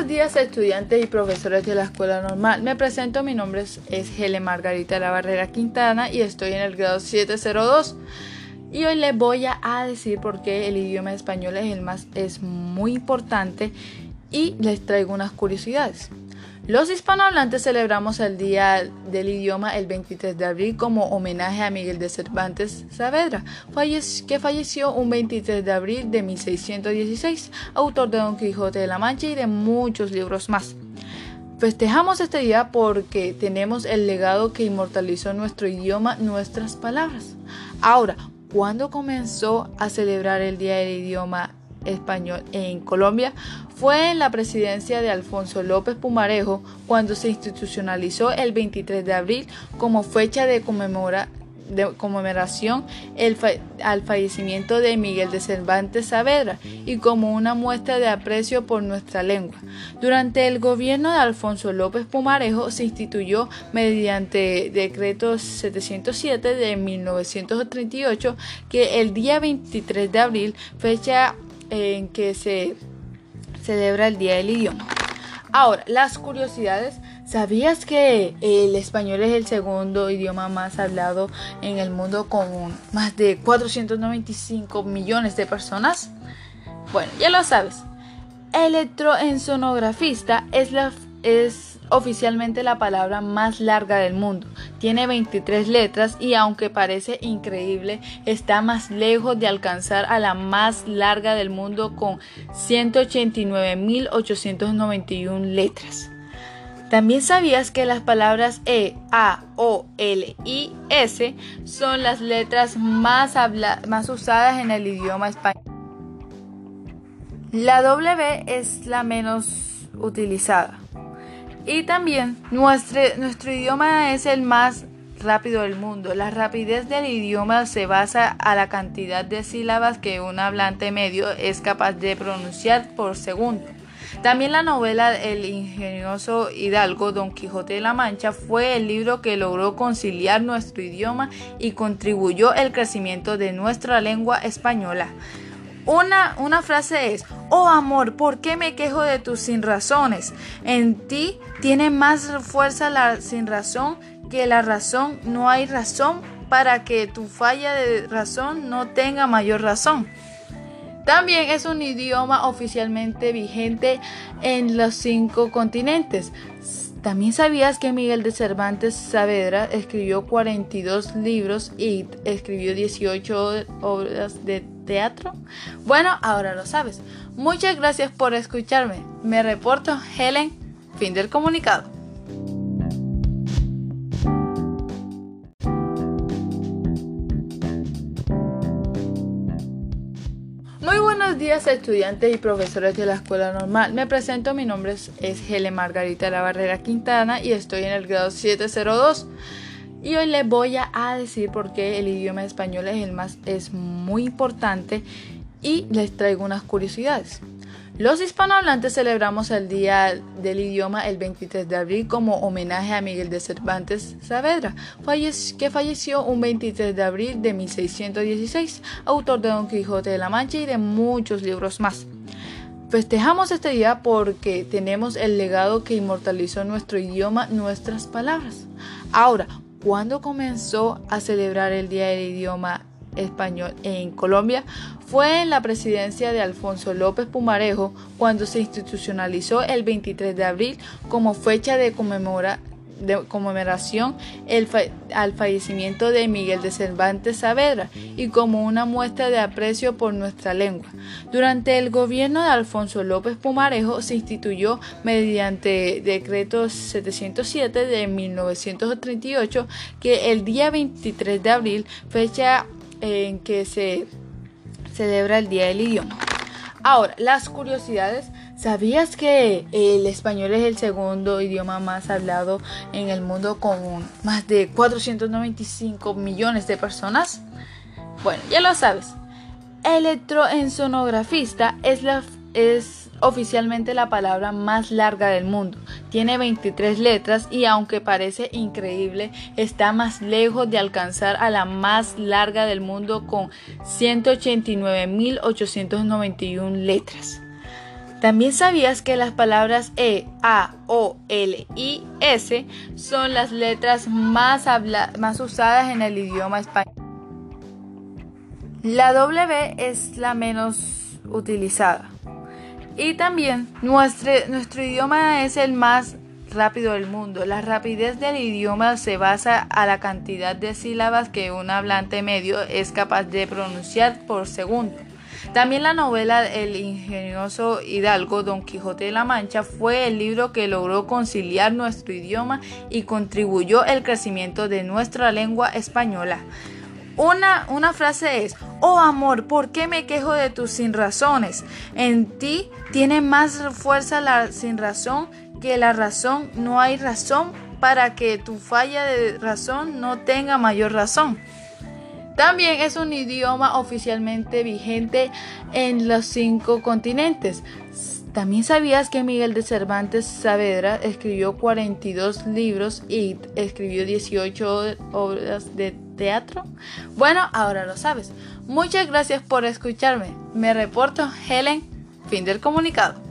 buenos días estudiantes y profesores de la escuela normal. Me presento, mi nombre es, es Helen Margarita La Barrera Quintana y estoy en el grado 702. Y hoy les voy a decir por qué el idioma español es el más es muy importante y les traigo unas curiosidades. Los hispanohablantes celebramos el Día del Idioma el 23 de abril como homenaje a Miguel de Cervantes Saavedra, que falleció un 23 de abril de 1616, autor de Don Quijote de la Mancha y de muchos libros más. Festejamos este día porque tenemos el legado que inmortalizó nuestro idioma, nuestras palabras. Ahora, ¿cuándo comenzó a celebrar el Día del Idioma español en Colombia fue en la presidencia de Alfonso López Pumarejo cuando se institucionalizó el 23 de abril como fecha de, conmemoración al fallecimiento de Miguel de Cervantes Saavedra y como una muestra de aprecio por nuestra lengua. Durante el gobierno de Alfonso López Pumarejo se instituyó mediante decreto 707 de 1938 que el día 23 de abril, fecha en que se celebra el Día del Idioma. Ahora, las curiosidades. ¿Sabías que el español es el segundo idioma más hablado en el mundo con más de 495 millones de personas? Bueno, ya lo sabes. Electroensonografista es la es oficialmente la palabra más larga del mundo. Tiene 23 letras y aunque parece increíble, está más lejos de alcanzar a la más larga del mundo con 189.891 letras. También sabías que las palabras E, A, O, L y S son las letras más, más usadas en el idioma español. La W es la menos utilizada. Y también nuestro, nuestro idioma es el más rápido del mundo. La rapidez del idioma se basa a la cantidad de sílabas que un hablante medio es capaz de pronunciar por segundo. También la novela El ingenioso Hidalgo Don Quijote de la Mancha fue el libro que logró conciliar nuestro idioma y contribuyó al crecimiento de nuestra lengua española. Una, una frase es, oh amor, ¿por qué me quejo de tus sin razones? En ti tiene más fuerza la sin razón que la razón. No hay razón para que tu falla de razón no tenga mayor razón. También es un idioma oficialmente vigente en los cinco continentes. También sabías que Miguel de Cervantes Saavedra escribió 42 libros y escribió 18 obras de teatro? Bueno, ahora lo sabes. Muchas gracias por escucharme. Me reporto Helen, fin del comunicado. Muy buenos días estudiantes y profesores de la escuela normal. Me presento, mi nombre es, Helen Margarita La Barrera Quintana y estoy en el grado 702. Y hoy les voy a decir por qué el idioma español es el más es muy importante y les traigo unas curiosidades. Los hispanohablantes celebramos el Día del Idioma el 23 de abril como homenaje a Miguel de Cervantes Saavedra, que falleció un 23 de abril de 1616, autor de Don Quijote de la Mancha y de muchos libros más. Festejamos este día porque tenemos el legado que inmortalizó nuestro idioma, nuestras palabras. Ahora, cuando comenzó a celebrar el Día del Idioma Español en Colombia fue en la presidencia de Alfonso López Pumarejo cuando se institucionalizó el 23 de abril como fecha de conmemorar de conmemoración al fallecimiento de Miguel de Cervantes Saavedra y como una muestra de aprecio por nuestra lengua. Durante el gobierno de Alfonso López Pumarejo se instituyó mediante decreto 707 de 1938 que el día 23 de abril, fecha en que se celebra el Día del Idioma. Ahora, las curiosidades. ¿Sabías que el español es el segundo idioma más hablado en el mundo con más de 495 millones de personas? Bueno, ya lo sabes. Electroensonografista es la es oficialmente la palabra más larga del mundo. Tiene 23 letras y aunque parece increíble, está más lejos de alcanzar a la más larga del mundo con 189.891 letras. También sabías que las palabras E, A, O, L y S son las letras más, usadas en el idioma español. La W es la menos utilizada. Y también nuestro, nuestro idioma es el más rápido del mundo. La rapidez del idioma se basa a la cantidad de sílabas que un hablante medio es capaz de pronunciar por segundo. También la novela El ingenioso hidalgo Don Quijote de la Mancha fue el libro que logró conciliar nuestro idioma y contribuyó al crecimiento de nuestra lengua española. Una, una, frase es, oh amor, ¿por qué me quejo de tus sin razones? En ti tiene más fuerza la sin razón que la razón. No hay razón para que tu falla de razón no tenga mayor razón. También es un idioma oficialmente vigente en los cinco continentes. También sabías que Miguel de Cervantes Saavedra escribió 42 libros y escribió 18 obras de teatro. Bueno, ahora lo sabes. Muchas gracias por escucharme. Me reporto Helen, fin del comunicado.